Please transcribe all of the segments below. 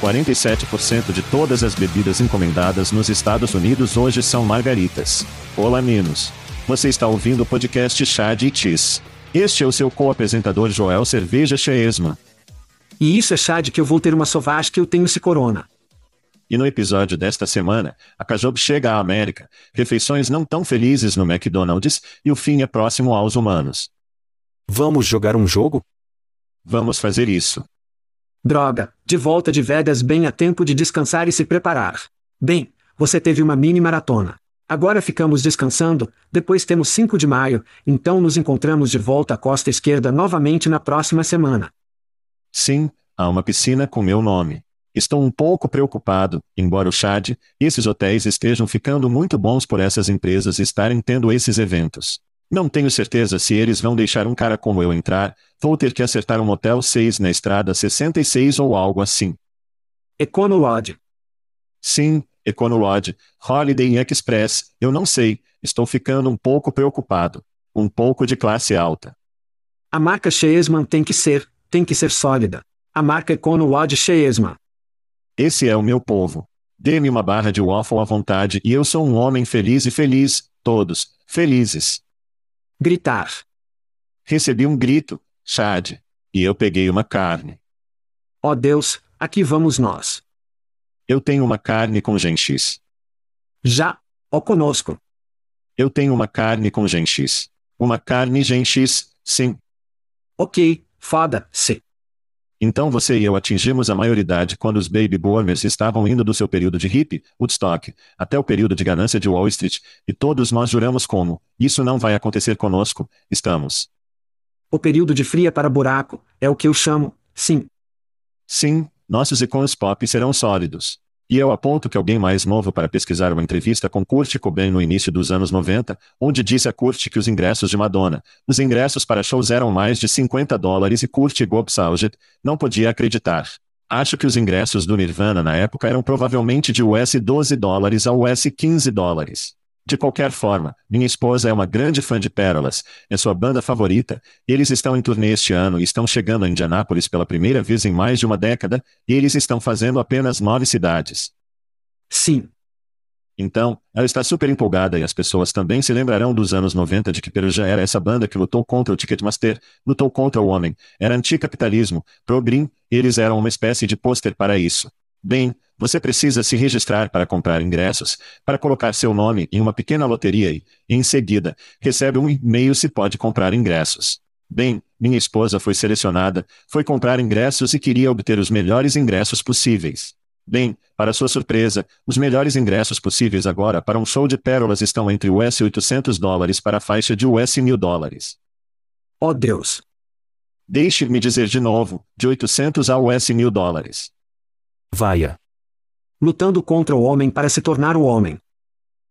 47% de todas as bebidas encomendadas nos Estados Unidos hoje são margaritas. Olá, Minos. Você está ouvindo o podcast Chad e Cheese. Este é o seu co-apresentador Joel Cerveja Cheesman. E isso é Chad que eu vou ter uma sovaz que eu tenho esse corona. E no episódio desta semana, a Cajob chega à América, refeições não tão felizes no McDonald's, e o fim é próximo aos humanos. Vamos jogar um jogo? Vamos fazer isso. Droga, de volta de Vegas bem a tempo de descansar e se preparar. Bem, você teve uma mini maratona. Agora ficamos descansando, depois temos 5 de maio, então nos encontramos de volta à costa esquerda novamente na próxima semana. Sim, há uma piscina com meu nome. Estou um pouco preocupado, embora o Chad, esses hotéis estejam ficando muito bons por essas empresas estarem tendo esses eventos. Não tenho certeza se eles vão deixar um cara como eu entrar, vou ter que acertar um motel 6 na estrada 66 ou algo assim. Econolod. Sim, Econolod, Holiday Express, eu não sei, estou ficando um pouco preocupado. Um pouco de classe alta. A marca Cheesman tem que ser, tem que ser sólida. A marca Econolod Cheesman. Esse é o meu povo. Dê-me uma barra de waffle à vontade e eu sou um homem feliz e feliz, todos, felizes. Gritar. Recebi um grito, Chad. E eu peguei uma carne. Oh Deus, aqui vamos nós. Eu tenho uma carne com genx. Já, ó oh conosco. Eu tenho uma carne com genx. Uma carne genx, sim. Ok, foda-se. Então você e eu atingimos a maioridade quando os baby boomers estavam indo do seu período de hippie, Woodstock, até o período de ganância de Wall Street, e todos nós juramos como, isso não vai acontecer conosco, estamos. O período de fria para buraco, é o que eu chamo, sim. Sim, nossos icons pop serão sólidos. E eu aponto que alguém mais novo para pesquisar uma entrevista com Kurt Cobain no início dos anos 90, onde disse a Kurt que os ingressos de Madonna, os ingressos para shows eram mais de 50 dólares e Kurt Gobsalget, não podia acreditar. Acho que os ingressos do Nirvana na época eram provavelmente de US 12 dólares a US 15 dólares. De qualquer forma, minha esposa é uma grande fã de Pérolas, é sua banda favorita, eles estão em turnê este ano e estão chegando a Indianápolis pela primeira vez em mais de uma década, e eles estão fazendo apenas nove cidades. Sim. Então, ela está super empolgada e as pessoas também se lembrarão dos anos 90 de que Peruja era essa banda que lutou contra o Ticketmaster, lutou contra o homem, era anticapitalismo, pro-green, eles eram uma espécie de pôster para isso. Bem, Você precisa se registrar para comprar ingressos, para colocar seu nome em uma pequena loteria e, em seguida, recebe um e-mail se pode comprar ingressos. Bem, minha esposa foi selecionada, foi comprar ingressos e queria obter os melhores ingressos possíveis. Bem, para sua surpresa, os melhores ingressos possíveis agora para um show de pérolas estão entre US 800 dólares para a faixa de US 1000 dólares. Oh Deus! Deixe-me dizer de novo, de 800 a US 1000 dólares. Vaia. Lutando contra o homem para se tornar o homem.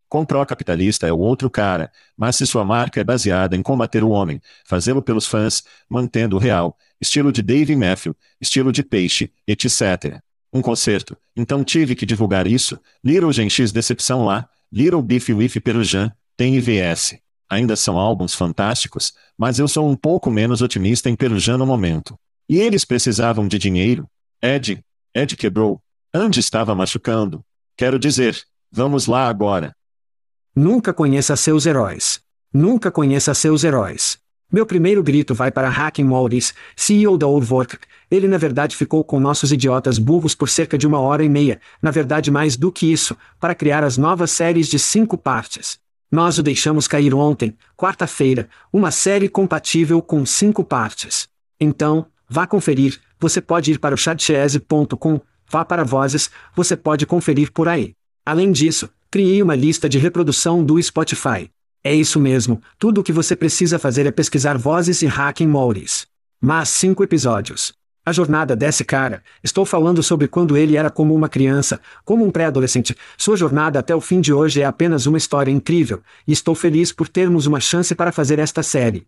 Com pró-capitalista é o outro cara, mas se sua marca é baseada em combater o homem, fazê-lo pelos fãs, mantendo o real, estilo de Dave Matthew, estilo de Peixe, etc. Um concerto, então tive que divulgar isso, Little Gen X Decepção lá, Little Beef with Perujan, tem IVS. Ainda são álbuns fantásticos, mas eu sou um pouco menos otimista em Perujan no momento. E eles precisavam de dinheiro? Ed, Ed quebrou, Andy estava machucando. Quero dizer, vamos lá agora. Nunca conheça seus heróis. Nunca conheça seus heróis. Meu primeiro grito vai para Hacking Morris, CEO da Work. Ele na verdade ficou com nossos idiotas burros por cerca de uma hora e meia, na verdade mais do que isso, para criar as novas séries de cinco partes. Nós o deixamos cair ontem, quarta-feira, uma série compatível com cinco partes. Então, vá conferir, você pode ir para o chatchese.com, Vá para Vozes, você pode conferir por aí. Além disso, criei uma lista de reprodução do Spotify. É isso mesmo, tudo o que você precisa fazer é pesquisar Vozes e Hacking Maurice. Mas cinco episódios. A jornada desse cara, estou falando sobre quando ele era como uma criança, como um pré-adolescente. Sua jornada até o fim de hoje é apenas uma história incrível, e estou feliz por termos uma chance para fazer esta série.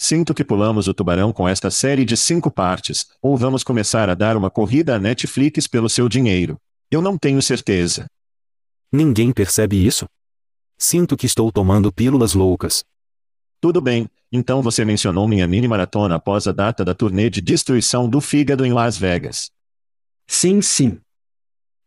Sinto que pulamos o tubarão com esta série de cinco partes, ou vamos começar a dar uma corrida à Netflix pelo seu dinheiro. Eu não tenho certeza. Ninguém percebe isso? Sinto que estou tomando pílulas loucas. Tudo bem, então você mencionou minha mini maratona após a data da turnê de destruição do fígado em Las Vegas. Sim, sim.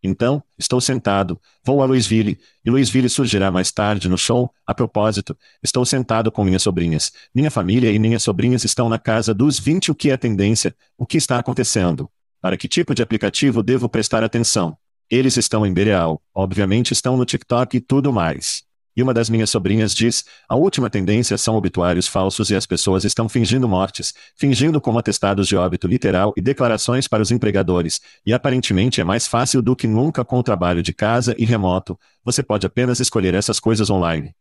Então, estou sentado, vou a Louisville, e Louisville surgirá mais tarde no show. A propósito, estou sentado com minhas sobrinhas. Minha família e minhas sobrinhas estão na casa dos 20. O que é tendência? O que está acontecendo? Para que tipo de aplicativo devo prestar atenção? Eles estão em Bereal, obviamente estão no TikTok e tudo mais. E uma das minhas sobrinhas diz: a última tendência são obituários falsos e as pessoas estão fingindo mortes, fingindo como atestados de óbito literal e declarações para os empregadores, e aparentemente é mais fácil do que nunca com o trabalho de casa e remoto, você pode apenas escolher essas coisas online.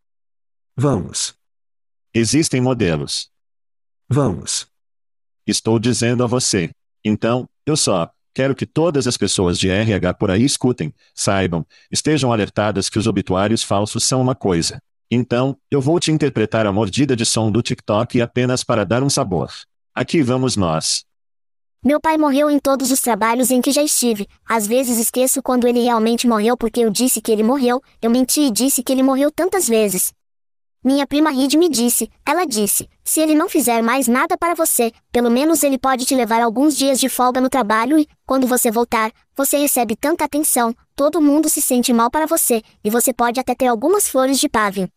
Vamos. Existem modelos. Vamos. Estou dizendo a você. Então, eu só, Quero que todas as pessoas de RH por aí escutem, saibam, estejam alertadas que os obituários falsos são uma coisa. Então, eu vou te interpretar a mordida de som do TikTok apenas para dar um sabor. Aqui vamos nós. Meu pai morreu em todos os trabalhos em que já estive. Às vezes esqueço quando ele realmente morreu porque eu disse que ele morreu, eu menti e disse que ele morreu tantas vezes. Minha prima Reed me disse, ela disse, se ele não fizer mais nada para você, pelo menos ele pode te levar alguns dias de folga no trabalho e, quando você voltar, você recebe tanta atenção, todo mundo se sente mal para você, e você pode até ter algumas flores de pavio.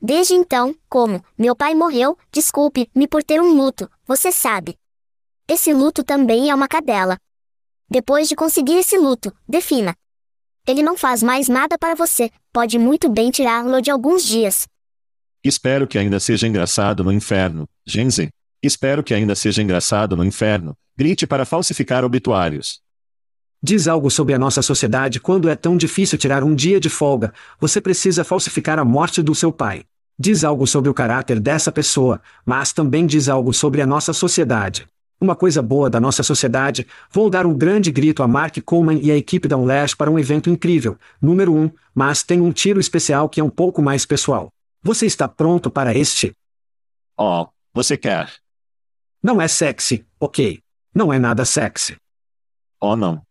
Desde então, como, meu pai morreu, desculpe-me por ter um luto, você sabe. Esse luto também é uma cadela. Depois de conseguir esse luto, defina. Ele não faz mais nada para você, pode muito bem tirá-lo de alguns dias. Espero que ainda seja engraçado no inferno, Genze. Espero que ainda seja engraçado no inferno. Grite para falsificar obituários. Diz algo sobre a nossa sociedade quando é tão difícil tirar um dia de folga, você precisa falsificar a morte do seu pai. Diz algo sobre o caráter dessa pessoa, mas também diz algo sobre a nossa sociedade. Uma coisa boa da nossa sociedade, vou dar um grande grito a Mark Coleman e a equipe da Unlash para um evento incrível, número um, mas tem um tiro especial que é um pouco mais pessoal. Você está pronto para este? Oh, você quer. Não é sexy, ok. Não é nada sexy. Oh, não.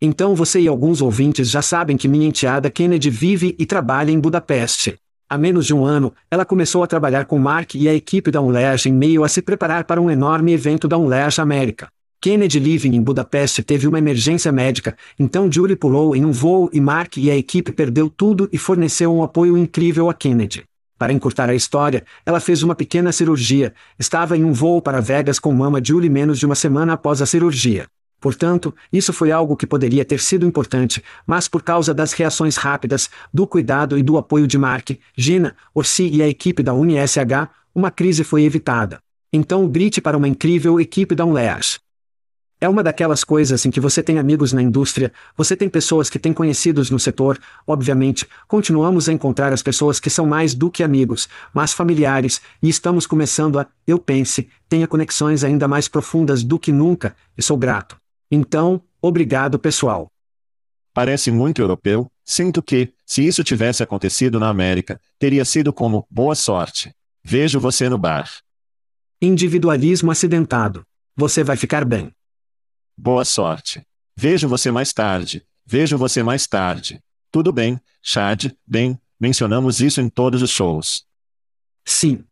Então você e alguns ouvintes já sabem que minha enteada Kennedy vive e trabalha em Budapeste. Há menos de um ano, ela começou a trabalhar com Mark e a equipe da Unleash em meio a se preparar para um enorme evento da Unleash América. Kennedy Living em Budapeste teve uma emergência médica, então Julie pulou em um voo e Mark e a equipe perdeu tudo e forneceu um apoio incrível a Kennedy. Para encurtar a história, ela fez uma pequena cirurgia, estava em um voo para Vegas com mama Julie menos de uma semana após a cirurgia. Portanto, isso foi algo que poderia ter sido importante, mas por causa das reações rápidas, do cuidado e do apoio de Mark, Gina, Orsi e a equipe da UniSH, uma crise foi evitada. Então grite para uma incrível equipe da Unleash. É uma daquelas coisas em que você tem amigos na indústria, você tem pessoas que têm conhecidos no setor, obviamente, continuamos a encontrar as pessoas que são mais do que amigos, mas familiares, e estamos começando a, eu pense, tenha conexões ainda mais profundas do que nunca, e sou grato. Então, obrigado pessoal. Parece muito europeu, sinto que, se isso tivesse acontecido na América, teria sido como boa sorte. Vejo você no bar. Individualismo acidentado. Você vai ficar bem. Boa sorte. Vejo você mais tarde. Vejo você mais tarde. Tudo bem, Chad, bem, mencionamos isso em todos os shows. Sim.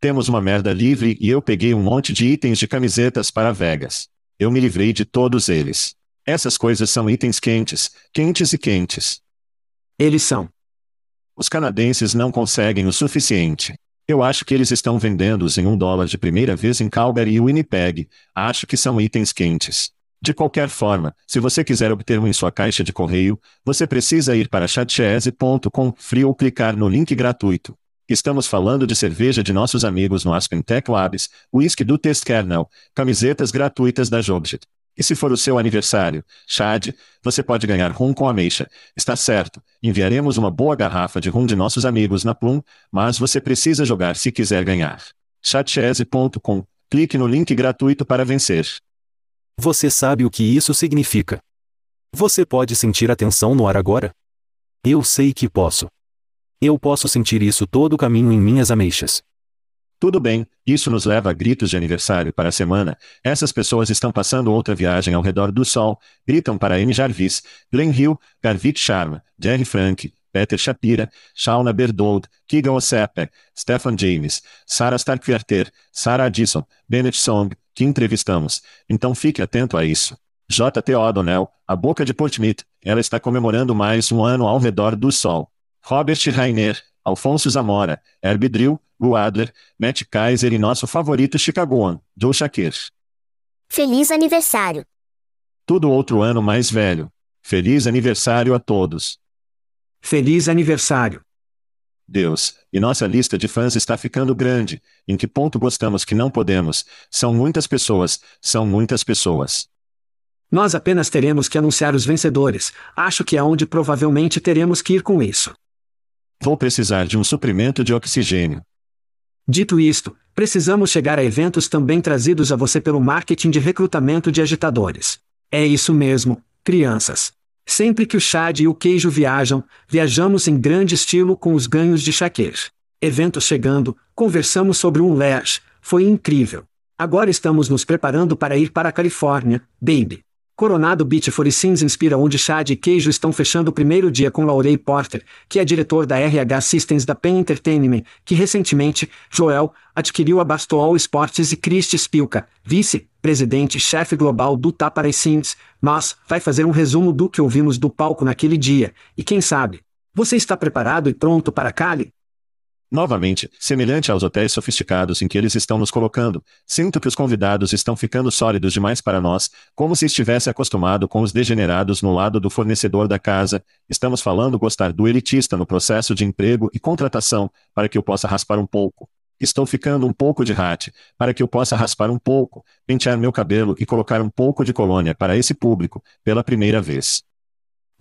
Temos uma merda livre e eu peguei um monte de itens de camisetas para Vegas. Eu me livrei de todos eles. Essas coisas são itens quentes, quentes e quentes. Eles são. Os canadenses não conseguem o suficiente. Eu acho que eles estão vendendo-os em um dólar de primeira vez em Calgary e Winnipeg. Acho que são itens quentes. De qualquer forma, se você quiser obter um em sua caixa de correio, você precisa ir para chatchese.com frio ou clicar no link gratuito. Estamos falando de cerveja de nossos amigos no Aspen Tech Labs, whisky do Test Kernel, camisetas gratuitas da Jobjet. E se for o seu aniversário, Chad, você pode ganhar rum com ameixa. Está certo, enviaremos uma boa garrafa de rum de nossos amigos na Plum, mas você precisa jogar se quiser ganhar. chatchese.com. Clique no link gratuito para vencer. Você sabe o que isso significa. Você pode sentir a tensão no ar agora? Eu sei que posso. Eu posso sentir isso todo o caminho em minhas ameixas. Tudo bem, isso nos leva a gritos de aniversário para a semana. Essas pessoas estão passando outra viagem ao redor do sol. Gritam para Amy Jarvis, Glenn Hill, Garvit Sharma, Jerry Frank, Peter Shapira, Shauna Berdold, Keegan Osepe, Stephen James, Sarah Starkwerter, Sarah Addison, Bennett Song, que entrevistamos. Então fique atento a isso. J.T. O'Donnell, a boca de Portmit, ela está comemorando mais um ano ao redor do sol. Robert Rainer, Alfonso Zamora, Herbie Drill, Gu Adler, Matt Kaiser e nosso favorito Chicagoan, Joe Shakir. Feliz aniversário. Tudo outro ano mais velho. Feliz aniversário a todos. Feliz aniversário. Deus, e nossa lista de fãs está ficando grande. Em que ponto gostamos que não podemos? São muitas pessoas, são muitas pessoas. Nós apenas teremos que anunciar os vencedores. Acho que é onde provavelmente teremos que ir com isso. Vou precisar de um suprimento de oxigênio. Dito isto, precisamos chegar a eventos também trazidos a você pelo marketing de recrutamento de agitadores. É isso mesmo, crianças. Sempre que o Chad e o queijo viajam, viajamos em grande estilo com os ganhos de Shakir. Eventos chegando, conversamos sobre um Lash, foi incrível. Agora estamos nos preparando para ir para a Califórnia, baby. Coronado Beach Foricins inspira onde Chad e Queijo estão fechando o primeiro dia com Laurey Porter, que é diretor da RH Systems da Pen Entertainment, que recentemente, Joel, adquiriu a Bastol Sports e Christy Spilka, vice-presidente e chefe global do Taparacins, mas vai fazer um resumo do que ouvimos do palco naquele dia, e quem sabe? Você está preparado e pronto para Cali? Novamente, semelhante aos hotéis sofisticados em que eles estão nos colocando, sinto que os convidados estão ficando sólidos demais para nós, como se estivesse acostumado com os degenerados no lado do fornecedor da casa. Estamos falando gostar do elitista no processo de emprego e contratação, para que eu possa raspar um pouco. Estou ficando um pouco de hat, para que eu possa raspar um pouco, pentear meu cabelo e colocar um pouco de colônia para esse público, pela primeira vez.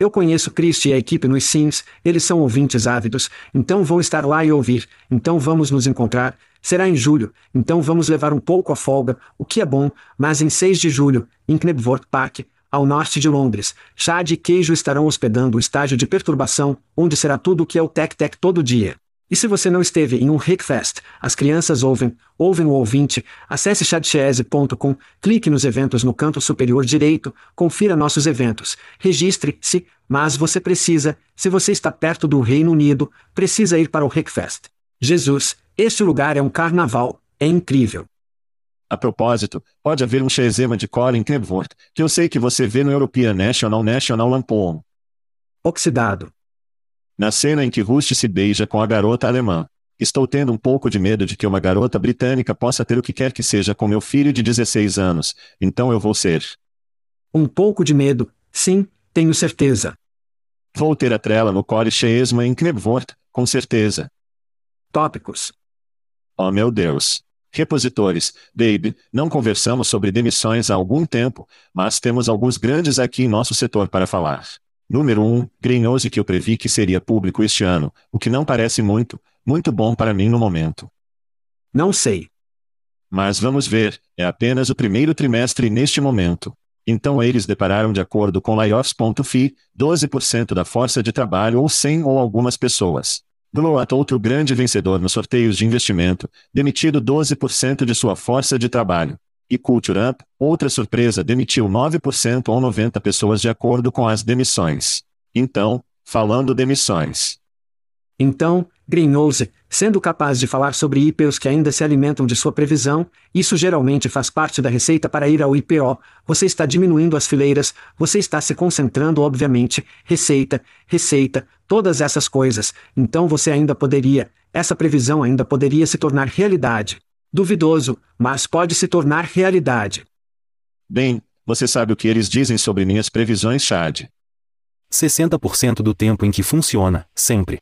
Eu conheço Christie e a equipe nos Sims, eles são ouvintes ávidos, então vou estar lá e ouvir, então vamos nos encontrar, será em julho, então vamos levar um pouco a folga, o que é bom, mas em 6 de julho, em Knebworth Park, ao norte de Londres, Chad e Queijo estarão hospedando o estágio de perturbação, onde será tudo o que é o Tech Tech todo dia. E se você não esteve em um Rickfest, as crianças ouvem, ouvem o ouvinte, acesse chadchese.com, clique nos eventos no canto superior direito, confira nossos eventos, registre-se, mas você precisa, se você está perto do Reino Unido, precisa ir para o Rickfest. Jesus, este lugar é um carnaval, é incrível. A propósito, pode haver um Shezema de Colin Knebworth, que eu sei que você vê no European National National Lampoon. Oxidado. Na cena em que Rust se beija com a garota alemã. Estou tendo um pouco de medo de que uma garota britânica possa ter o que quer que seja com meu filho de 16 anos, então eu vou ser. Um pouco de medo, sim, tenho certeza. Vou ter a trela no Core Chesma em Knebvort, com certeza. Tópicos. Oh meu Deus. Repositores, Baby, não conversamos sobre demissões há algum tempo, mas temos alguns grandes aqui em nosso setor para falar. Número 1, um, Greenhouse que eu previ que seria público este ano, o que não parece muito, muito bom para mim no momento. Não sei. Mas vamos ver, é apenas o primeiro trimestre neste momento. Então eles depararam de acordo com layoffs.fi, 12% da força de trabalho ou 100 ou algumas pessoas. Bloat outro grande vencedor nos sorteios de investimento, demitido 12% de sua força de trabalho. E Culture Up, outra surpresa demitiu 9% ou 90 pessoas de acordo com as demissões. Então, falando demissões. Então, Greenhouse, sendo capaz de falar sobre IPOs que ainda se alimentam de sua previsão, isso geralmente faz parte da receita para ir ao IPO, você está diminuindo as fileiras, você está se concentrando obviamente, receita, receita, todas essas coisas, então você ainda poderia, essa previsão ainda poderia se tornar realidade. Duvidoso, mas pode se tornar realidade. Bem, você sabe o que eles dizem sobre minhas previsões, Chad. 60% do tempo em que funciona, sempre.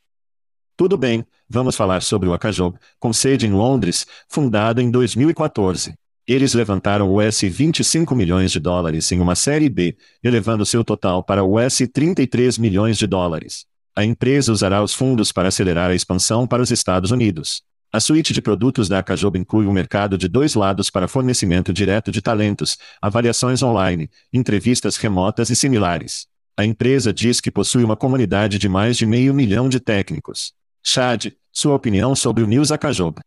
Tudo bem, vamos falar sobre o Akajob, com sede em Londres, fundado em 2014. Eles levantaram US 25 milhões de dólares em uma série B, elevando seu total para US 33 milhões de dólares. A empresa usará os fundos para acelerar a expansão para os Estados Unidos. A suíte de produtos da Akajob inclui um mercado de dois lados para fornecimento direto de talentos, avaliações online, entrevistas remotas e similares. A empresa diz que possui uma comunidade de mais de meio milhão de técnicos. Chad, sua opinião sobre o News Akajob.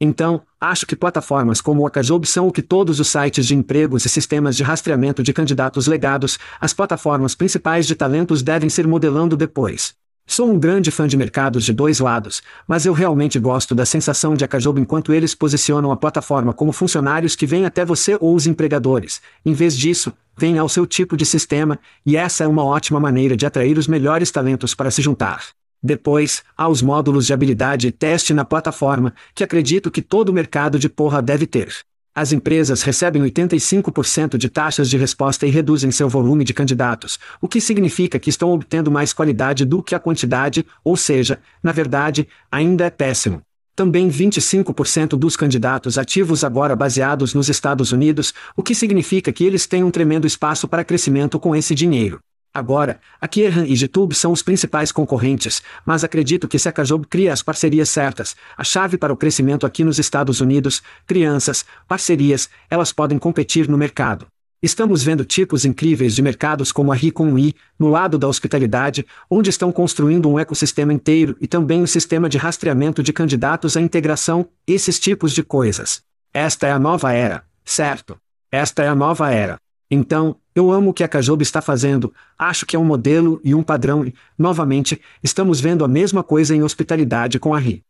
Então, acho que plataformas como o Akajob são o que todos os sites de empregos e sistemas de rastreamento de candidatos legados, as plataformas principais de talentos devem ser modelando depois. Sou um grande fã de mercados de dois lados, mas eu realmente gosto da sensação de Akajob enquanto eles posicionam a plataforma como funcionários que vêm até você ou os empregadores. Em vez disso, vêm ao seu tipo de sistema, e essa é uma ótima maneira de atrair os melhores talentos para se juntar. Depois, há os módulos de habilidade e teste na plataforma, que acredito que todo mercado de porra deve ter. As empresas recebem 85% de taxas de resposta e reduzem seu volume de candidatos, o que significa que estão obtendo mais qualidade do que a quantidade, ou seja, na verdade, ainda é péssimo. Também 25% dos candidatos ativos agora baseados nos Estados Unidos, o que significa que eles têm um tremendo espaço para crescimento com esse dinheiro. Agora, a Kierhan e GitHub são os principais concorrentes, mas acredito que se a Kajob cria as parcerias certas, a chave para o crescimento aqui nos Estados Unidos, crianças, parcerias, elas podem competir no mercado. Estamos vendo tipos incríveis de mercados como a Ricon no lado da hospitalidade, onde estão construindo um ecossistema inteiro e também o um sistema de rastreamento de candidatos à integração, esses tipos de coisas. Esta é a nova era, certo? Esta é a nova era. Então, eu amo o que a Kajob está fazendo, acho que é um modelo e um padrão e, novamente, estamos vendo a mesma coisa em hospitalidade com a RI.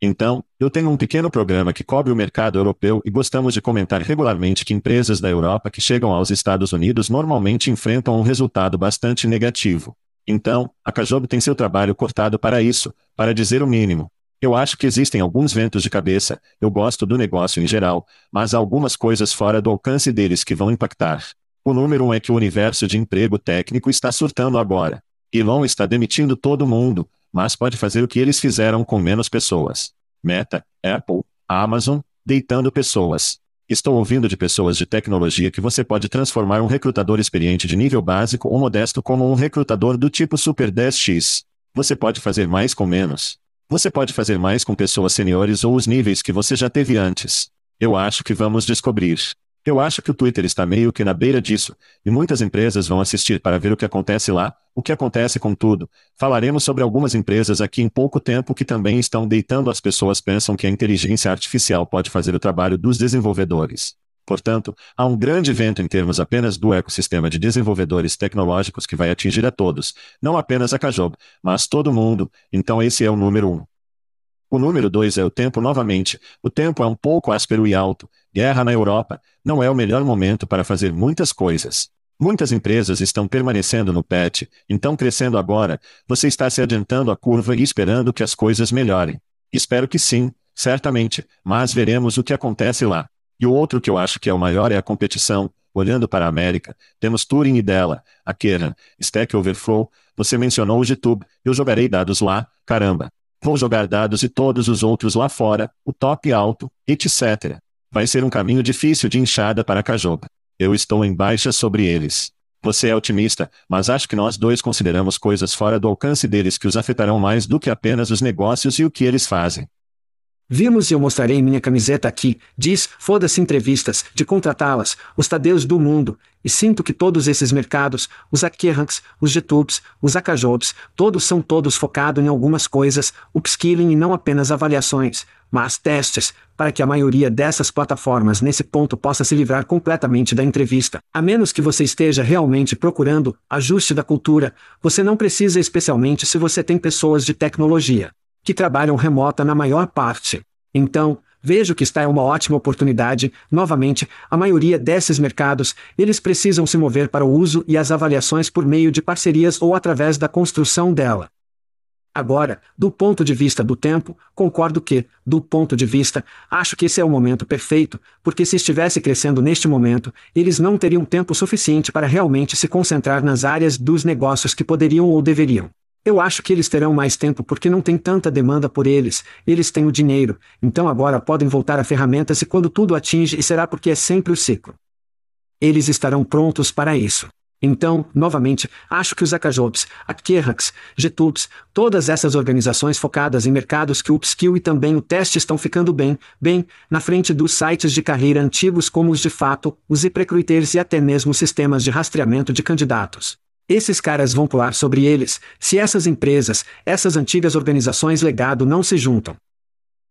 Então, eu tenho um pequeno programa que cobre o mercado europeu e gostamos de comentar regularmente que empresas da Europa que chegam aos Estados Unidos normalmente enfrentam um resultado bastante negativo. Então, a Kajob tem seu trabalho cortado para isso, para dizer o mínimo. Eu acho que existem alguns ventos de cabeça, eu gosto do negócio em geral, mas há algumas coisas fora do alcance deles que vão impactar. O número um é que o universo de emprego técnico está surtando agora. Elon está demitindo todo mundo, mas pode fazer o que eles fizeram com menos pessoas. Meta, Apple, Amazon, deitando pessoas. Estou ouvindo de pessoas de tecnologia que você pode transformar um recrutador experiente de nível básico ou modesto como um recrutador do tipo Super 10X. Você pode fazer mais com menos. Você pode fazer mais com pessoas seniores ou os níveis que você já teve antes. Eu acho que vamos descobrir. Eu acho que o Twitter está meio que na beira disso, e muitas empresas vão assistir para ver o que acontece lá, o que acontece com tudo. Falaremos sobre algumas empresas aqui em pouco tempo que também estão deitando as pessoas pensam que a inteligência artificial pode fazer o trabalho dos desenvolvedores. Portanto, há um grande evento em termos apenas do ecossistema de desenvolvedores tecnológicos que vai atingir a todos, não apenas a Kajob, mas todo mundo, então esse é o número um. O número dois é o tempo novamente. O tempo é um pouco áspero e alto. Guerra na Europa. Não é o melhor momento para fazer muitas coisas. Muitas empresas estão permanecendo no PET, então crescendo agora, você está se adiantando a curva e esperando que as coisas melhorem. Espero que sim, certamente, mas veremos o que acontece lá. E o outro que eu acho que é o maior é a competição. Olhando para a América, temos Turing e Della, a Kern, Stack Overflow, você mencionou o GitHub, eu jogarei dados lá, caramba. Vou jogar dados e todos os outros lá fora, o top alto, etc. Vai ser um caminho difícil de enxada para Cajoba. Eu estou em baixa sobre eles. Você é otimista, mas acho que nós dois consideramos coisas fora do alcance deles que os afetarão mais do que apenas os negócios e o que eles fazem. Vimos e eu mostrarei minha camiseta aqui, diz, foda-se entrevistas, de contratá-las, os Tadeus do mundo, e sinto que todos esses mercados, os Akerranks, os Getubes, os Akajobs, todos são todos focados em algumas coisas, upskilling e não apenas avaliações, mas testes, para que a maioria dessas plataformas nesse ponto possa se livrar completamente da entrevista. A menos que você esteja realmente procurando ajuste da cultura, você não precisa especialmente se você tem pessoas de tecnologia que trabalham remota na maior parte. Então, vejo que está é uma ótima oportunidade. Novamente, a maioria desses mercados, eles precisam se mover para o uso e as avaliações por meio de parcerias ou através da construção dela. Agora, do ponto de vista do tempo, concordo que, do ponto de vista, acho que esse é o momento perfeito, porque se estivesse crescendo neste momento, eles não teriam tempo suficiente para realmente se concentrar nas áreas dos negócios que poderiam ou deveriam. Eu acho que eles terão mais tempo porque não tem tanta demanda por eles, eles têm o dinheiro, então agora podem voltar a ferramentas e quando tudo atinge e será porque é sempre o ciclo. Eles estarão prontos para isso. Então, novamente, acho que os Akajobs, Akerhaks, Getubes, todas essas organizações focadas em mercados que o upskill e também o teste estão ficando bem, bem, na frente dos sites de carreira antigos como os de fato, os e-recruiters e até mesmo sistemas de rastreamento de candidatos. Esses caras vão pular sobre eles, se essas empresas, essas antigas organizações legado não se juntam.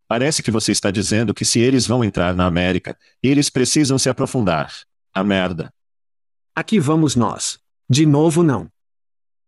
Parece que você está dizendo que se eles vão entrar na América, eles precisam se aprofundar. A merda. Aqui vamos nós. De novo não.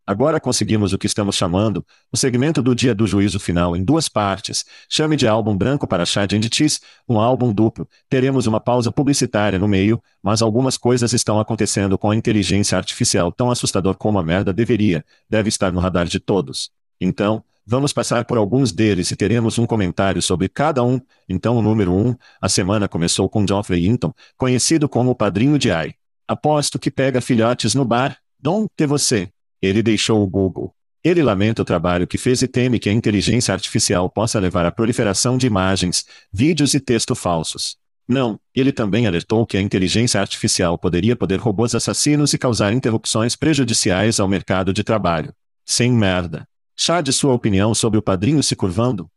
Agora conseguimos o que estamos chamando, o segmento do dia do juízo final em duas partes. Chame de álbum branco para Chad and Cheese, um álbum duplo. Teremos uma pausa publicitária no meio, mas algumas coisas estão acontecendo com a inteligência artificial tão assustador como a merda deveria, deve estar no radar de todos. Então, vamos passar por alguns deles e teremos um comentário sobre cada um. Então o número 1, um, a semana começou com Geoffrey Hinton, conhecido como o padrinho de AI. Aposto que pega filhotes no bar. Dom, ter você. Ele deixou o Google. Ele lamenta o trabalho que fez e teme que a inteligência artificial possa levar à proliferação de imagens, vídeos e texto falsos. Não, ele também alertou que a inteligência artificial poderia poder robôs assassinos e causar interrupções prejudiciais ao mercado de trabalho. Sem merda. Chá de sua opinião sobre o padrinho se curvando?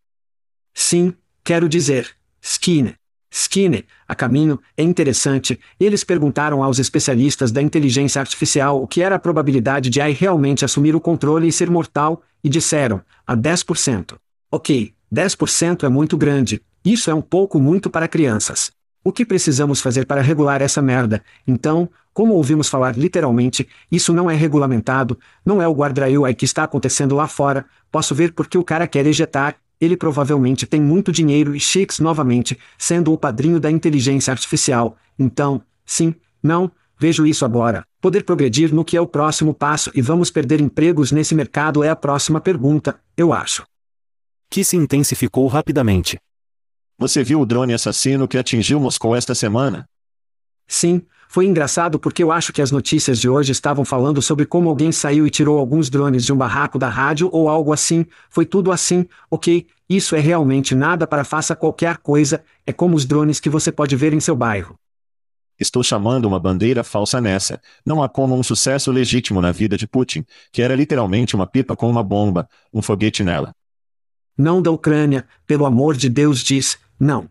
Sim, quero dizer, Skinner. Skinner, a caminho, é interessante, eles perguntaram aos especialistas da inteligência artificial o que era a probabilidade de AI realmente assumir o controle e ser mortal, e disseram, a 10%. Ok, 10% é muito grande, isso é um pouco muito para crianças. O que precisamos fazer para regular essa merda? Então, como ouvimos falar literalmente, isso não é regulamentado, não é o guardrail aí que está acontecendo lá fora, posso ver porque o cara quer ejetar, ele provavelmente tem muito dinheiro e chiques novamente, sendo o padrinho da inteligência artificial. Então, sim, não, vejo isso agora. Poder progredir no que é o próximo passo e vamos perder empregos nesse mercado é a próxima pergunta, eu acho. Que se intensificou rapidamente. Você viu o drone assassino que atingiu Moscou esta semana? Sim, foi engraçado porque eu acho que as notícias de hoje estavam falando sobre como alguém saiu e tirou alguns drones de um barraco da rádio ou algo assim. Foi tudo assim, ok? Isso é realmente nada para faça qualquer coisa, é como os drones que você pode ver em seu bairro. Estou chamando uma bandeira falsa nessa. Não há como um sucesso legítimo na vida de Putin, que era literalmente uma pipa com uma bomba, um foguete nela. Não da Ucrânia, pelo amor de Deus diz, não.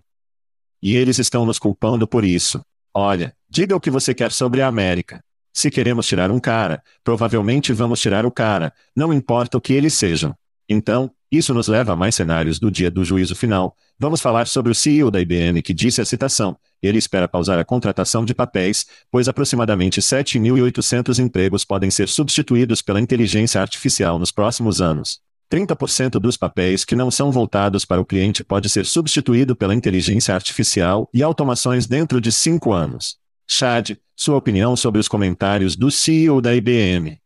E eles estão nos culpando por isso. Olha, diga o que você quer sobre a América. Se queremos tirar um cara, provavelmente vamos tirar o cara, não importa o que eles sejam. Então, isso nos leva a mais cenários do dia do juízo final. Vamos falar sobre o CEO da IBM que disse a citação. Ele espera pausar a contratação de papéis, pois aproximadamente 7.800 empregos podem ser substituídos pela inteligência artificial nos próximos anos. 30% dos papéis que não são voltados para o cliente pode ser substituído pela inteligência artificial e automações dentro de 5 anos. Chad, sua opinião sobre os comentários do CEO da IBM.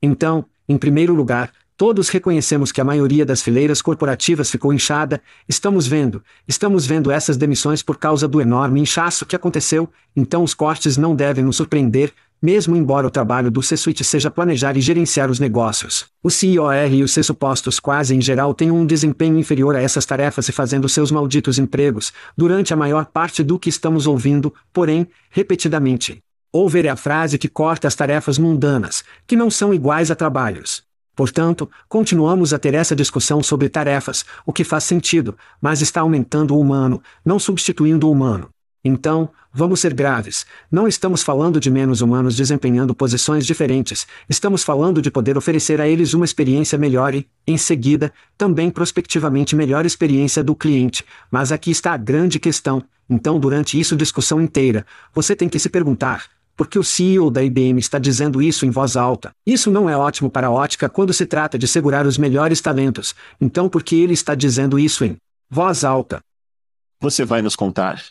Então, em primeiro lugar, Todos reconhecemos que a maioria das fileiras corporativas ficou inchada, estamos vendo, estamos vendo essas demissões por causa do enorme inchaço que aconteceu, então os cortes não devem nos surpreender, mesmo embora o trabalho do C-Suite seja planejar e gerenciar os negócios. O CIOR e os C-supostos quase em geral têm um desempenho inferior a essas tarefas e fazendo seus malditos empregos, durante a maior parte do que estamos ouvindo, porém, repetidamente. Over é a frase que corta as tarefas mundanas, que não são iguais a trabalhos. Portanto, continuamos a ter essa discussão sobre tarefas, o que faz sentido, mas está aumentando o humano, não substituindo o humano. Então, vamos ser graves. Não estamos falando de menos humanos desempenhando posições diferentes, estamos falando de poder oferecer a eles uma experiência melhor e, em seguida, também prospectivamente melhor experiência do cliente. Mas aqui está a grande questão. Então, durante isso discussão inteira, você tem que se perguntar: por que o CEO da IBM está dizendo isso em voz alta? Isso não é ótimo para a ótica quando se trata de segurar os melhores talentos. Então, por que ele está dizendo isso em voz alta? Você vai nos contar.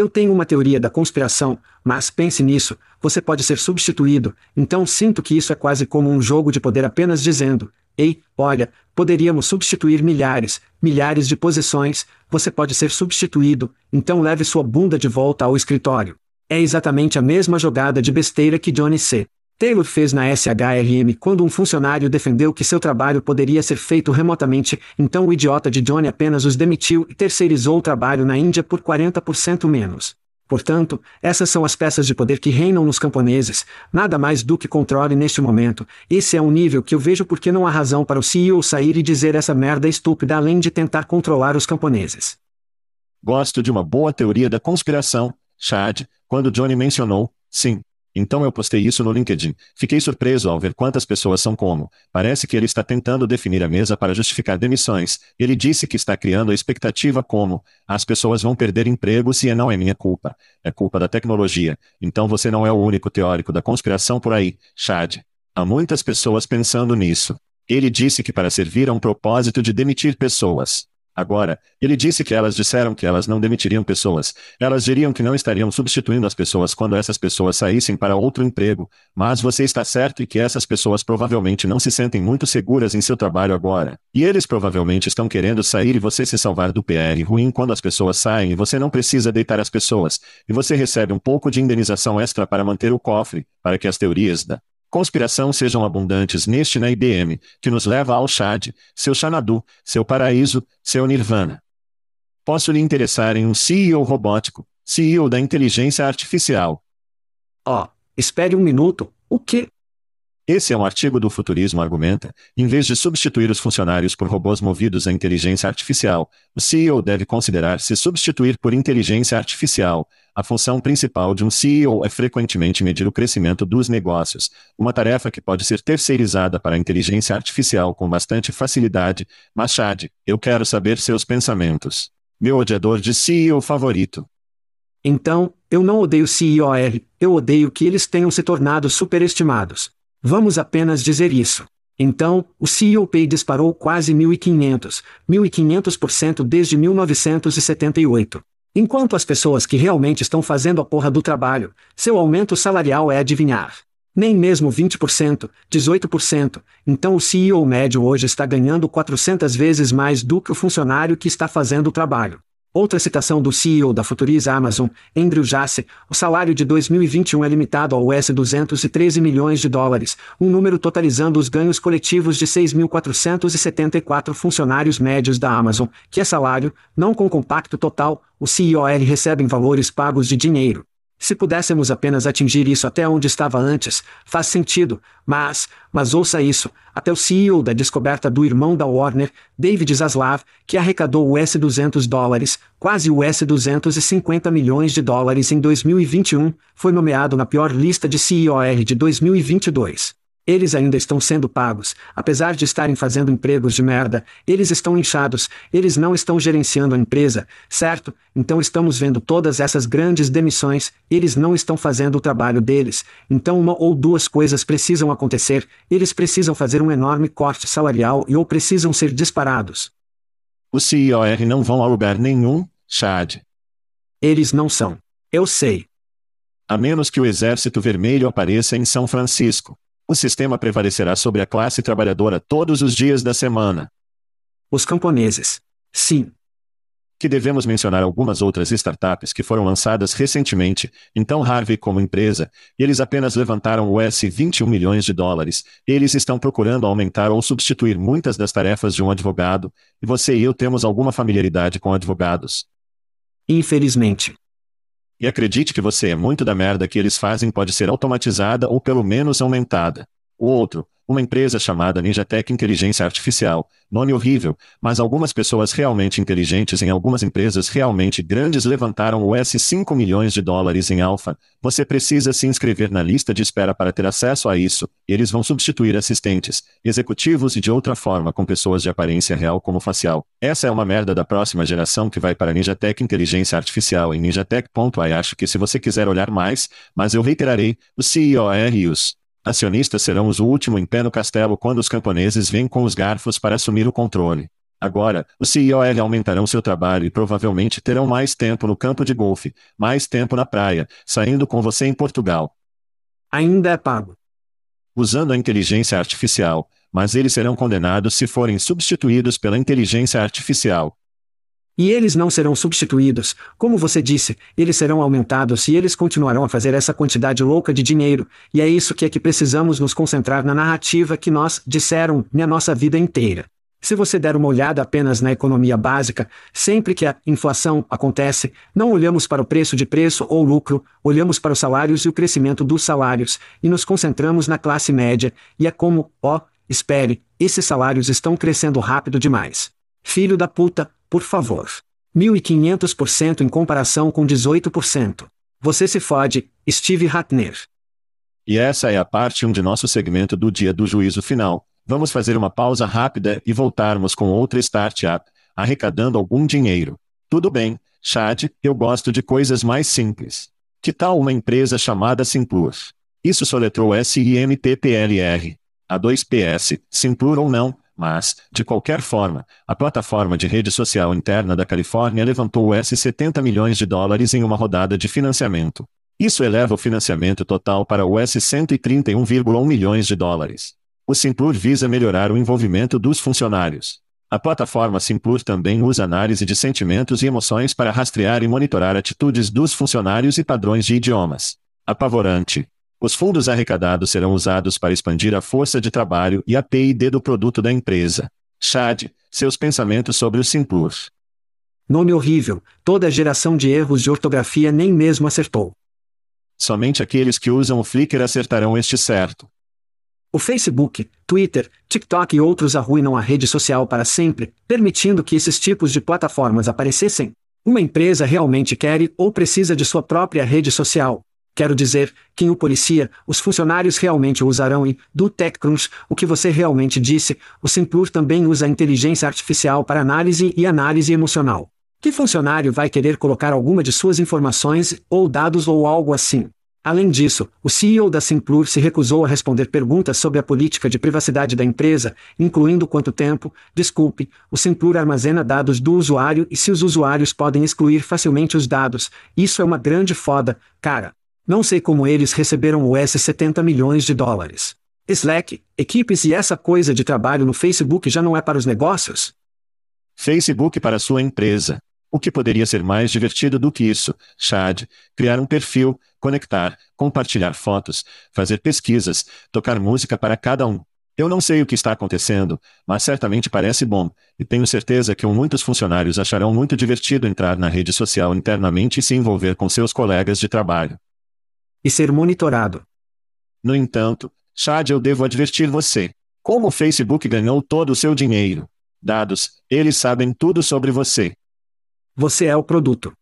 Eu tenho uma teoria da conspiração, mas pense nisso, você pode ser substituído, então sinto que isso é quase como um jogo de poder apenas dizendo: Ei, olha, poderíamos substituir milhares, milhares de posições, você pode ser substituído, então leve sua bunda de volta ao escritório. É exatamente a mesma jogada de besteira que Johnny C. Taylor fez na SHRM quando um funcionário defendeu que seu trabalho poderia ser feito remotamente, então o idiota de Johnny apenas os demitiu e terceirizou o trabalho na Índia por 40% menos. Portanto, essas são as peças de poder que reinam nos camponeses, nada mais do que controle neste momento. Esse é um nível que eu vejo porque não há razão para o CEO sair e dizer essa merda estúpida além de tentar controlar os camponeses. Gosto de uma boa teoria da conspiração, Chad, quando Johnny mencionou, sim, então eu postei isso no LinkedIn. Fiquei surpreso ao ver quantas pessoas são como. Parece que ele está tentando definir a mesa para justificar demissões. Ele disse que está criando a expectativa como: as pessoas vão perder empregos e não é minha culpa. É culpa da tecnologia. Então você não é o único teórico da conspiração por aí, Chad. Há muitas pessoas pensando nisso. Ele disse que para servir a um propósito de demitir pessoas. Agora, ele disse que elas disseram que elas não demitiriam pessoas. Elas diriam que não estariam substituindo as pessoas quando essas pessoas saíssem para outro emprego. Mas você está certo e que essas pessoas provavelmente não se sentem muito seguras em seu trabalho agora. E eles provavelmente estão querendo sair e você se salvar do PR ruim quando as pessoas saem e você não precisa deitar as pessoas. E você recebe um pouco de indenização extra para manter o cofre, para que as teorias da conspiração sejam abundantes neste na IBM, que nos leva ao Chad, seu Xanadu, seu paraíso, seu Nirvana. Posso lhe interessar em um CEO robótico, CEO da inteligência artificial. Ó, oh, espere um minuto, o quê? Esse é um artigo do Futurismo argumenta, em vez de substituir os funcionários por robôs movidos à inteligência artificial, o CEO deve considerar se substituir por inteligência artificial, a função principal de um CEO é frequentemente medir o crescimento dos negócios, uma tarefa que pode ser terceirizada para a inteligência artificial com bastante facilidade. Mas Chad, eu quero saber seus pensamentos. Meu odiador de CEO favorito. Então, eu não odeio CIOR, eu odeio que eles tenham se tornado superestimados. Vamos apenas dizer isso. Então, o CEO Pay disparou quase 1.500, 1.500% desde 1978. Enquanto as pessoas que realmente estão fazendo a porra do trabalho, seu aumento salarial é adivinhar. Nem mesmo 20%, 18%. Então o CEO médio hoje está ganhando 400 vezes mais do que o funcionário que está fazendo o trabalho. Outra citação do CEO da Futuriza Amazon, Andrew Jassy, o salário de 2021 é limitado ao US 213 milhões de dólares, um número totalizando os ganhos coletivos de 6.474 funcionários médios da Amazon, que é salário, não com compacto total, o CIOR recebe em valores pagos de dinheiro. Se pudéssemos apenas atingir isso até onde estava antes, faz sentido, mas, mas ouça isso, até o CEO da descoberta do irmão da Warner, David Zaslav, que arrecadou US 200 dólares, quase US 250 milhões de dólares em 2021, foi nomeado na pior lista de CIOR de 2022. Eles ainda estão sendo pagos, apesar de estarem fazendo empregos de merda, eles estão inchados, eles não estão gerenciando a empresa, certo? Então estamos vendo todas essas grandes demissões, eles não estão fazendo o trabalho deles, então uma ou duas coisas precisam acontecer, eles precisam fazer um enorme corte salarial e ou precisam ser disparados. Os CIOR não vão a lugar nenhum, Chad. Eles não são. Eu sei. A menos que o Exército Vermelho apareça em São Francisco. O sistema prevalecerá sobre a classe trabalhadora todos os dias da semana. Os camponeses. Sim. Que devemos mencionar algumas outras startups que foram lançadas recentemente, então Harvey como empresa, e eles apenas levantaram US 21 milhões de dólares. Eles estão procurando aumentar ou substituir muitas das tarefas de um advogado, e você e eu temos alguma familiaridade com advogados. Infelizmente. E acredite que você é muito da merda que eles fazem pode ser automatizada ou pelo menos aumentada. O outro, uma empresa chamada Ninjatech Inteligência Artificial. Nome horrível, mas algumas pessoas realmente inteligentes em algumas empresas realmente grandes levantaram US 5 milhões de dólares em alfa. Você precisa se inscrever na lista de espera para ter acesso a isso. Eles vão substituir assistentes, executivos e de outra forma com pessoas de aparência real como facial. Essa é uma merda da próxima geração que vai para Ninjatech Inteligência Artificial em ninjatech.ai. Acho que se você quiser olhar mais, mas eu reiterarei, o CEO é Rios. Acionistas serão os últimos em pé no castelo quando os camponeses vêm com os garfos para assumir o controle. Agora, os CEOL aumentarão seu trabalho e provavelmente terão mais tempo no campo de golfe, mais tempo na praia, saindo com você em Portugal. Ainda é pago. Usando a inteligência artificial, mas eles serão condenados se forem substituídos pela inteligência artificial. E eles não serão substituídos, como você disse, eles serão aumentados e eles continuarão a fazer essa quantidade louca de dinheiro, e é isso que é que precisamos nos concentrar na narrativa que nós disseram na nossa vida inteira. Se você der uma olhada apenas na economia básica, sempre que a inflação acontece, não olhamos para o preço de preço ou lucro, olhamos para os salários e o crescimento dos salários, e nos concentramos na classe média, e é como, ó, oh, espere, esses salários estão crescendo rápido demais. Filho da puta, por favor. 1.500% em comparação com 18%. Você se fode, Steve Ratner. E essa é a parte 1 de nosso segmento do dia do juízo final. Vamos fazer uma pausa rápida e voltarmos com outra startup, arrecadando algum dinheiro. Tudo bem, Chad, eu gosto de coisas mais simples. Que tal uma empresa chamada Simplur? Isso soletrou S-I-M-P-P-L-R. A2PS, Simplur ou não, mas, de qualquer forma, a plataforma de rede social interna da Califórnia levantou US 70 milhões de dólares em uma rodada de financiamento. Isso eleva o financiamento total para US 131,1 milhões de dólares. O Simplur visa melhorar o envolvimento dos funcionários. A plataforma Simplur também usa análise de sentimentos e emoções para rastrear e monitorar atitudes dos funcionários e padrões de idiomas. Apavorante. Os fundos arrecadados serão usados para expandir a força de trabalho e a P&D do produto da empresa. Chad, seus pensamentos sobre o Simplur. Nome horrível, toda a geração de erros de ortografia nem mesmo acertou. Somente aqueles que usam o Flickr acertarão este certo. O Facebook, Twitter, TikTok e outros arruinam a rede social para sempre, permitindo que esses tipos de plataformas aparecessem. Uma empresa realmente quer ou precisa de sua própria rede social, Quero dizer, quem o policia, os funcionários realmente usarão e, do TechCrunch, o que você realmente disse, o Simplur também usa inteligência artificial para análise e análise emocional. Que funcionário vai querer colocar alguma de suas informações, ou dados ou algo assim? Além disso, o CEO da Simplur se recusou a responder perguntas sobre a política de privacidade da empresa, incluindo quanto tempo, desculpe, o Simplur armazena dados do usuário e se os usuários podem excluir facilmente os dados. Isso é uma grande foda, cara. Não sei como eles receberam US 70 milhões de dólares. Slack, equipes e essa coisa de trabalho no Facebook já não é para os negócios? Facebook para sua empresa. O que poderia ser mais divertido do que isso? Chad, criar um perfil, conectar, compartilhar fotos, fazer pesquisas, tocar música para cada um. Eu não sei o que está acontecendo, mas certamente parece bom, e tenho certeza que muitos funcionários acharão muito divertido entrar na rede social internamente e se envolver com seus colegas de trabalho e ser monitorado. No entanto, Chad, eu devo advertir você. Como o Facebook ganhou todo o seu dinheiro? Dados, eles sabem tudo sobre você. Você é o produto.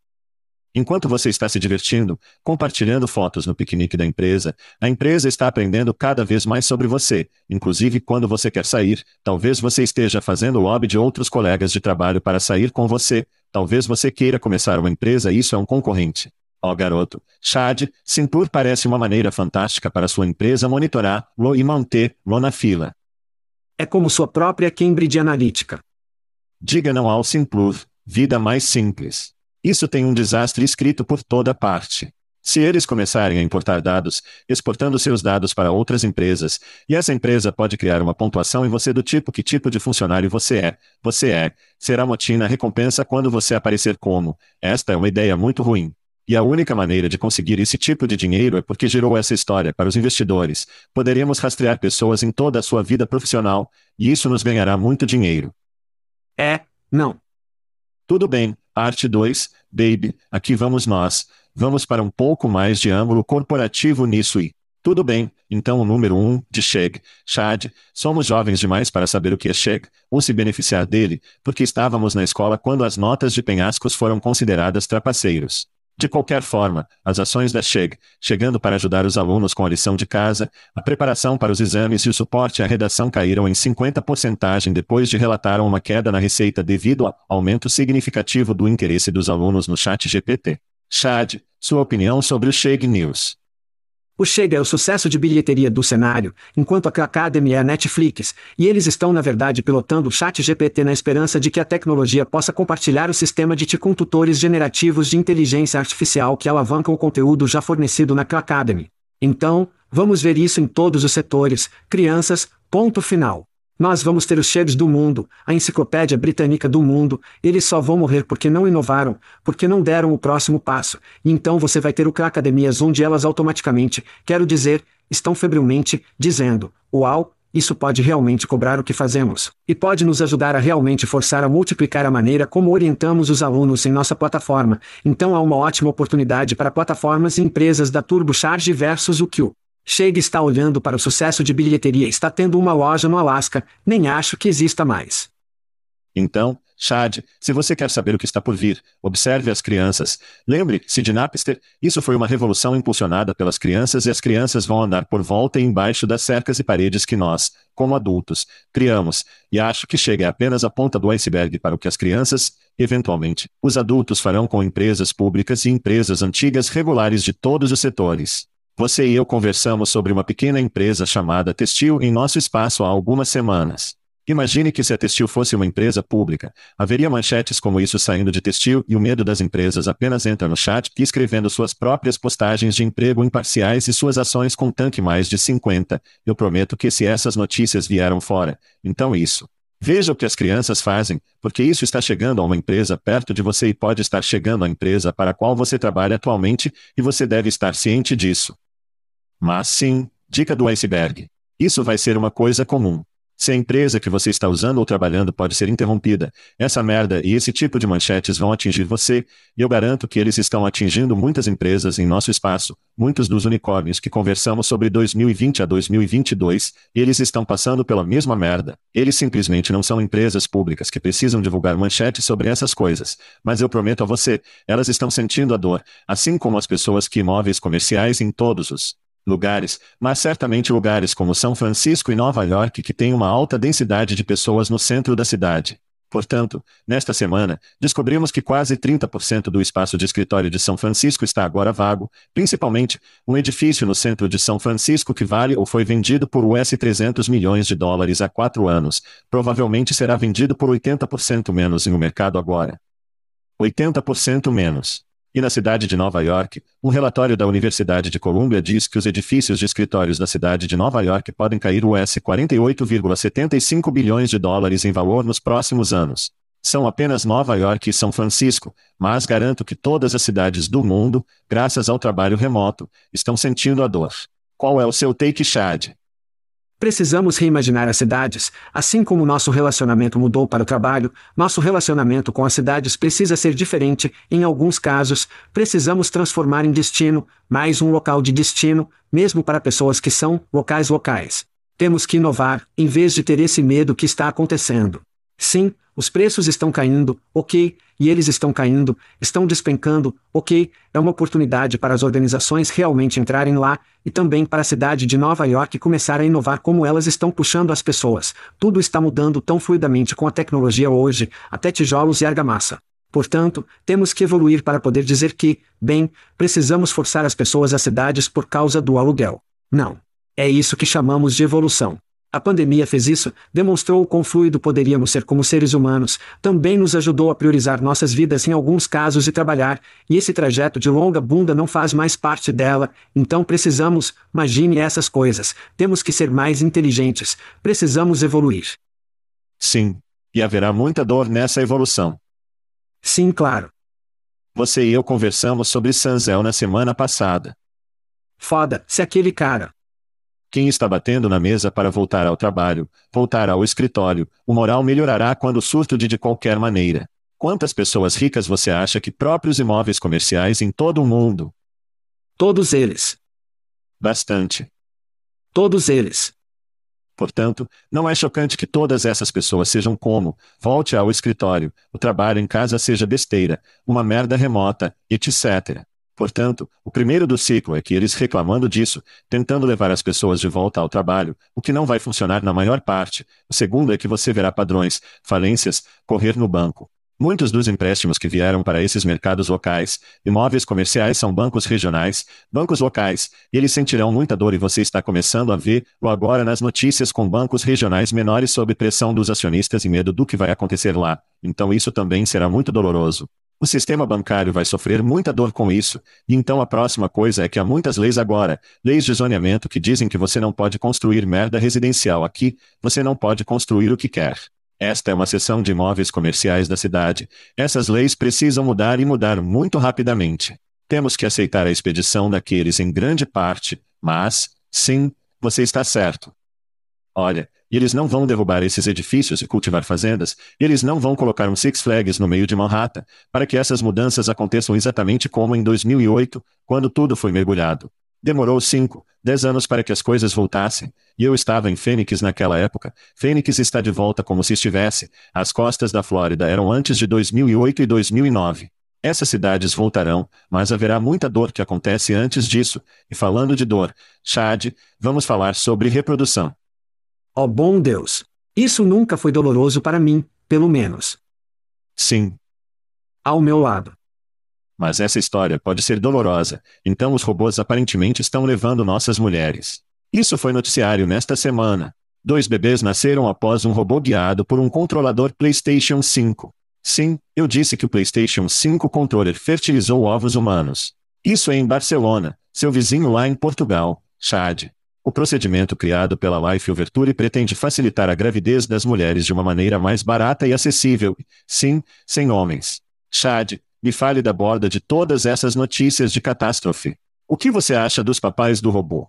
Enquanto você está se divertindo, compartilhando fotos no piquenique da empresa, a empresa está aprendendo cada vez mais sobre você, inclusive quando você quer sair, talvez você esteja fazendo o lobby de outros colegas de trabalho para sair com você, talvez você queira começar uma empresa e isso é um concorrente. Ó oh, garoto, Chad, Simpur parece uma maneira fantástica para sua empresa monitorar Ro e manter Ro na fila. É como sua própria Cambridge Analytica. Diga não ao Simpur, vida mais simples. Isso tem um desastre escrito por toda parte. Se eles começarem a importar dados, exportando seus dados para outras empresas, e essa empresa pode criar uma pontuação em você do tipo que tipo de funcionário você é, você é, será motim na recompensa quando você aparecer como. Esta é uma ideia muito ruim. E a única maneira de conseguir esse tipo de dinheiro é porque gerou essa história para os investidores. Poderíamos rastrear pessoas em toda a sua vida profissional, e isso nos ganhará muito dinheiro. É, não. Tudo bem, arte 2, baby, aqui vamos nós. Vamos para um pouco mais de ângulo corporativo nisso e. Tudo bem, então o número 1, um, de Cheg, Chad, somos jovens demais para saber o que é Cheg, ou se beneficiar dele, porque estávamos na escola quando as notas de penhascos foram consideradas trapaceiros. De qualquer forma, as ações da Cheg, chegando para ajudar os alunos com a lição de casa, a preparação para os exames e o suporte à redação caíram em 50% depois de relataram uma queda na receita devido ao aumento significativo do interesse dos alunos no chat GPT. Chad, sua opinião sobre o Shake News. O Shake é o sucesso de bilheteria do cenário, enquanto a Academy é a Netflix, e eles estão na verdade pilotando o chat GPT na esperança de que a tecnologia possa compartilhar o sistema de TI tutores generativos de inteligência artificial que alavancam o conteúdo já fornecido na Academy. Então, vamos ver isso em todos os setores, crianças, ponto final. Nós vamos ter os cheiros do mundo, a enciclopédia britânica do mundo, eles só vão morrer porque não inovaram, porque não deram o próximo passo, e então você vai ter o academias onde elas automaticamente, quero dizer, estão febrilmente, dizendo, uau, isso pode realmente cobrar o que fazemos, e pode nos ajudar a realmente forçar a multiplicar a maneira como orientamos os alunos em nossa plataforma, então há uma ótima oportunidade para plataformas e empresas da TurboCharge versus o Q. Chega está olhando para o sucesso de bilheteria e está tendo uma loja no Alasca, nem acho que exista mais. Então, Chad, se você quer saber o que está por vir, observe as crianças. Lembre-se de Napster, isso foi uma revolução impulsionada pelas crianças e as crianças vão andar por volta e embaixo das cercas e paredes que nós, como adultos, criamos, e acho que chega apenas a ponta do iceberg para o que as crianças, eventualmente, os adultos farão com empresas públicas e empresas antigas regulares de todos os setores. Você e eu conversamos sobre uma pequena empresa chamada Testil em nosso espaço há algumas semanas. Imagine que se a Testil fosse uma empresa pública, haveria manchetes como isso saindo de Testil e o medo das empresas apenas entra no chat e escrevendo suas próprias postagens de emprego imparciais e suas ações com tanque mais de 50. Eu prometo que se essas notícias vieram fora, então isso. Veja o que as crianças fazem, porque isso está chegando a uma empresa perto de você e pode estar chegando à empresa para a qual você trabalha atualmente, e você deve estar ciente disso. Mas sim, dica do iceberg. Isso vai ser uma coisa comum. Se a empresa que você está usando ou trabalhando pode ser interrompida, essa merda e esse tipo de manchetes vão atingir você, e eu garanto que eles estão atingindo muitas empresas em nosso espaço, muitos dos unicórnios que conversamos sobre 2020 a 2022, eles estão passando pela mesma merda. Eles simplesmente não são empresas públicas que precisam divulgar manchetes sobre essas coisas, mas eu prometo a você, elas estão sentindo a dor, assim como as pessoas que imóveis comerciais em todos os lugares, mas certamente lugares como São Francisco e Nova York que têm uma alta densidade de pessoas no centro da cidade. Portanto, nesta semana, descobrimos que quase 30% do espaço de escritório de São Francisco está agora vago, principalmente um edifício no centro de São Francisco que vale ou foi vendido por US 300 milhões de dólares há quatro anos, provavelmente será vendido por 80% menos em o mercado agora. 80% menos. E na cidade de Nova York, um relatório da Universidade de Colômbia diz que os edifícios de escritórios da cidade de Nova York podem cair US 48,75 bilhões de dólares em valor nos próximos anos. São apenas Nova York e São Francisco, mas garanto que todas as cidades do mundo, graças ao trabalho remoto, estão sentindo a dor. Qual é o seu take, Chad? Precisamos reimaginar as cidades, assim como nosso relacionamento mudou para o trabalho, nosso relacionamento com as cidades precisa ser diferente, em alguns casos, precisamos transformar em destino, mais um local de destino, mesmo para pessoas que são locais locais. Temos que inovar, em vez de ter esse medo que está acontecendo. Sim, os preços estão caindo, ok, e eles estão caindo, estão despencando, ok, é uma oportunidade para as organizações realmente entrarem lá, e também para a cidade de Nova York começar a inovar como elas estão puxando as pessoas. Tudo está mudando tão fluidamente com a tecnologia hoje, até tijolos e argamassa. Portanto, temos que evoluir para poder dizer que, bem, precisamos forçar as pessoas às cidades por causa do aluguel. Não. É isso que chamamos de evolução. A pandemia fez isso, demonstrou o quão fluido poderíamos ser como seres humanos, também nos ajudou a priorizar nossas vidas em alguns casos e trabalhar, e esse trajeto de longa bunda não faz mais parte dela, então precisamos, imagine essas coisas, temos que ser mais inteligentes, precisamos evoluir. Sim. E haverá muita dor nessa evolução. Sim, claro. Você e eu conversamos sobre Sanzel na semana passada. Foda, se aquele cara. Quem está batendo na mesa para voltar ao trabalho, voltar ao escritório, o moral melhorará quando surto de de qualquer maneira. Quantas pessoas ricas você acha que próprios imóveis comerciais em todo o mundo? Todos eles. Bastante. Todos eles. Portanto, não é chocante que todas essas pessoas sejam como, volte ao escritório, o trabalho em casa seja besteira, uma merda remota, etc. Portanto, o primeiro do ciclo é que eles reclamando disso, tentando levar as pessoas de volta ao trabalho, o que não vai funcionar na maior parte. O segundo é que você verá padrões, falências, correr no banco. Muitos dos empréstimos que vieram para esses mercados locais, imóveis comerciais são bancos regionais, bancos locais, e eles sentirão muita dor e você está começando a ver o agora nas notícias com bancos regionais menores sob pressão dos acionistas e medo do que vai acontecer lá. Então isso também será muito doloroso. O sistema bancário vai sofrer muita dor com isso, e então a próxima coisa é que há muitas leis agora, leis de zoneamento que dizem que você não pode construir merda residencial aqui, você não pode construir o que quer. Esta é uma seção de imóveis comerciais da cidade. Essas leis precisam mudar e mudar muito rapidamente. Temos que aceitar a expedição daqueles em grande parte, mas, sim, você está certo. Olha, e eles não vão derrubar esses edifícios e cultivar fazendas, e eles não vão colocar um Six Flags no meio de Manhattan, para que essas mudanças aconteçam exatamente como em 2008, quando tudo foi mergulhado. Demorou cinco, dez anos para que as coisas voltassem, e eu estava em Phoenix naquela época. Phoenix está de volta como se estivesse. As costas da Flórida eram antes de 2008 e 2009. Essas cidades voltarão, mas haverá muita dor que acontece antes disso. E falando de dor, Chad, vamos falar sobre reprodução. Ó oh, bom Deus! Isso nunca foi doloroso para mim, pelo menos. Sim. Ao meu lado. Mas essa história pode ser dolorosa, então os robôs aparentemente estão levando nossas mulheres. Isso foi noticiário nesta semana. Dois bebês nasceram após um robô guiado por um controlador PlayStation 5. Sim, eu disse que o PlayStation 5 controller fertilizou ovos humanos. Isso é em Barcelona, seu vizinho lá em Portugal, Chad. O procedimento criado pela Life Overture pretende facilitar a gravidez das mulheres de uma maneira mais barata e acessível, sim, sem homens. Chad, me fale da borda de todas essas notícias de catástrofe. O que você acha dos papais do robô?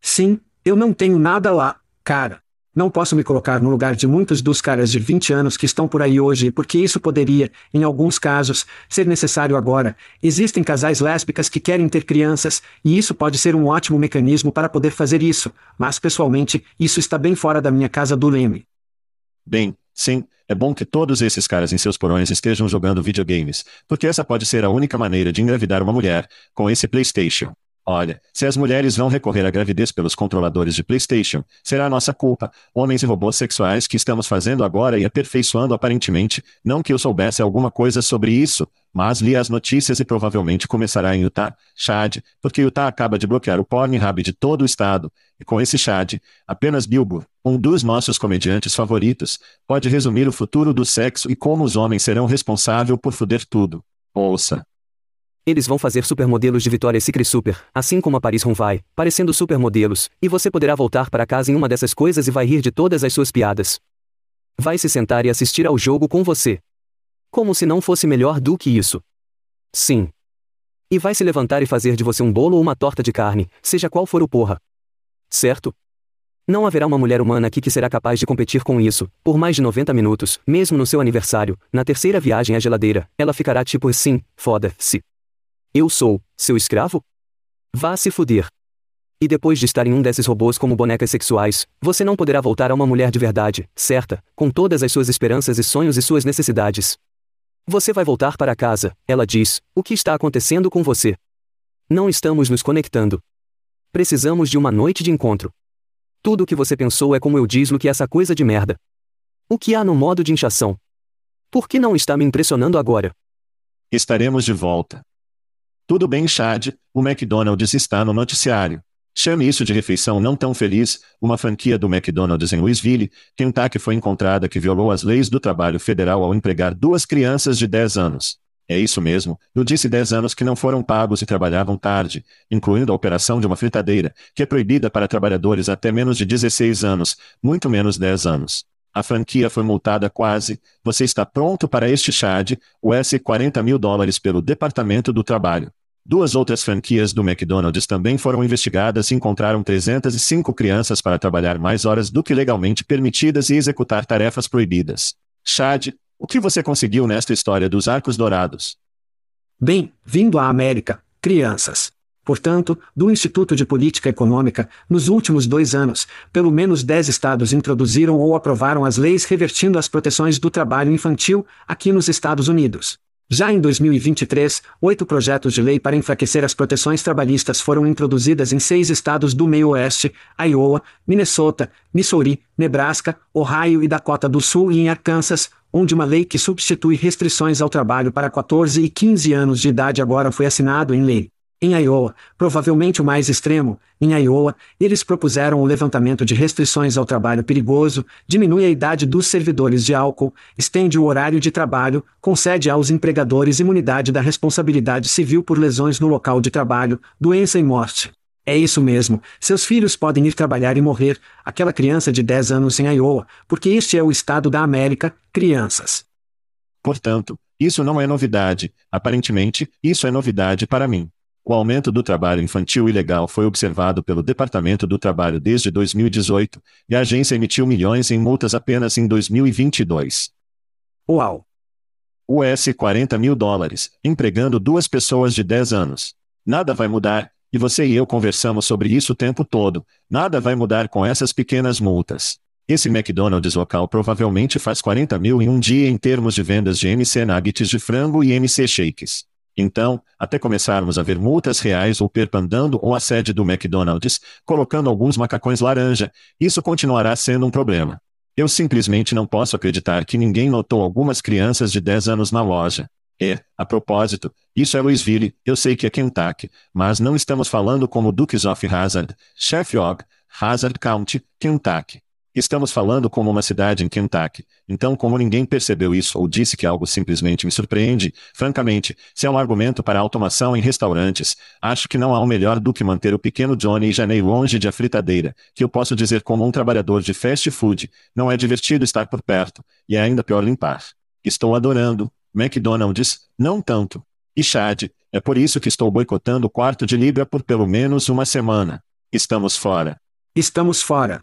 Sim, eu não tenho nada lá, cara. Não posso me colocar no lugar de muitos dos caras de 20 anos que estão por aí hoje porque isso poderia, em alguns casos, ser necessário agora. Existem casais lésbicas que querem ter crianças, e isso pode ser um ótimo mecanismo para poder fazer isso, mas pessoalmente, isso está bem fora da minha casa do leme. Bem, sim, é bom que todos esses caras em seus porões estejam jogando videogames, porque essa pode ser a única maneira de engravidar uma mulher, com esse PlayStation. Olha, se as mulheres vão recorrer à gravidez pelos controladores de PlayStation, será nossa culpa, homens e robôs sexuais que estamos fazendo agora e aperfeiçoando aparentemente, não que eu soubesse alguma coisa sobre isso, mas li as notícias e provavelmente começará em Utah, Chad, porque Utah acaba de bloquear o Pornhub de todo o estado, e com esse Chad, apenas Bilbo, um dos nossos comediantes favoritos, pode resumir o futuro do sexo e como os homens serão responsáveis por foder tudo. Ouça. Eles vão fazer supermodelos de Victoria's Secret Super, assim como a Paris Ron vai, parecendo supermodelos, e você poderá voltar para casa em uma dessas coisas e vai rir de todas as suas piadas. Vai se sentar e assistir ao jogo com você. Como se não fosse melhor do que isso. Sim. E vai se levantar e fazer de você um bolo ou uma torta de carne, seja qual for o porra. Certo? Não haverá uma mulher humana aqui que será capaz de competir com isso, por mais de 90 minutos, mesmo no seu aniversário, na terceira viagem à geladeira, ela ficará tipo assim, foda-se. Eu sou, seu escravo? Vá se fuder. E depois de estar em um desses robôs como bonecas sexuais, você não poderá voltar a uma mulher de verdade, certa, com todas as suas esperanças e sonhos e suas necessidades. Você vai voltar para casa, ela diz, o que está acontecendo com você? Não estamos nos conectando. Precisamos de uma noite de encontro. Tudo o que você pensou é como eu diz que essa coisa de merda. O que há no modo de inchação? Por que não está me impressionando agora? Estaremos de volta. Tudo bem, Chad, o McDonald's está no noticiário. Chame isso de refeição não tão feliz, uma franquia do McDonald's em Louisville, Kentucky foi encontrada que violou as leis do trabalho federal ao empregar duas crianças de 10 anos. É isso mesmo, eu disse 10 anos que não foram pagos e trabalhavam tarde, incluindo a operação de uma fritadeira, que é proibida para trabalhadores até menos de 16 anos, muito menos 10 anos. A franquia foi multada quase. Você está pronto para este chad, US 40 mil dólares pelo Departamento do Trabalho. Duas outras franquias do McDonald's também foram investigadas e encontraram 305 crianças para trabalhar mais horas do que legalmente permitidas e executar tarefas proibidas. Chad, o que você conseguiu nesta história dos arcos dourados? Bem, vindo à América, crianças. Portanto, do Instituto de Política Econômica, nos últimos dois anos, pelo menos dez estados introduziram ou aprovaram as leis revertindo as proteções do trabalho infantil aqui nos Estados Unidos. Já em 2023, oito projetos de lei para enfraquecer as proteções trabalhistas foram introduzidas em seis estados do meio-oeste, Iowa, Minnesota, Missouri, Nebraska, Ohio e Dakota do Sul e em Arkansas, onde uma lei que substitui restrições ao trabalho para 14 e 15 anos de idade agora foi assinado em lei. Em Iowa, provavelmente o mais extremo, em Iowa, eles propuseram o levantamento de restrições ao trabalho perigoso, diminui a idade dos servidores de álcool, estende o horário de trabalho, concede aos empregadores imunidade da responsabilidade civil por lesões no local de trabalho, doença e morte. É isso mesmo, seus filhos podem ir trabalhar e morrer, aquela criança de 10 anos em Iowa, porque este é o estado da América, crianças. Portanto, isso não é novidade, aparentemente, isso é novidade para mim. O aumento do trabalho infantil ilegal foi observado pelo Departamento do Trabalho desde 2018, e a agência emitiu milhões em multas apenas em 2022. Uau! US 40 mil dólares, empregando duas pessoas de 10 anos. Nada vai mudar, e você e eu conversamos sobre isso o tempo todo. Nada vai mudar com essas pequenas multas. Esse McDonald's local provavelmente faz 40 mil em um dia em termos de vendas de MC Nuggets de frango e MC Shakes. Então, até começarmos a ver multas reais ou perpandando ou a sede do McDonald's, colocando alguns macacões laranja, isso continuará sendo um problema. Eu simplesmente não posso acreditar que ninguém notou algumas crianças de 10 anos na loja. E, a propósito, isso é Louisville, eu sei que é Kentucky, mas não estamos falando como Dukes of Hazard, Sheffield, Hazard County, Kentucky. Estamos falando como uma cidade em Kentucky, então como ninguém percebeu isso ou disse que algo simplesmente me surpreende, francamente, se é um argumento para automação em restaurantes, acho que não há um melhor do que manter o pequeno Johnny e Janei longe de a fritadeira, que eu posso dizer como um trabalhador de fast food, não é divertido estar por perto, e é ainda pior limpar. Estou adorando, McDonald's, não tanto. E Chad, é por isso que estou boicotando o quarto de libra por pelo menos uma semana. Estamos fora. Estamos fora.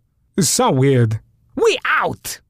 It's so weird. We out!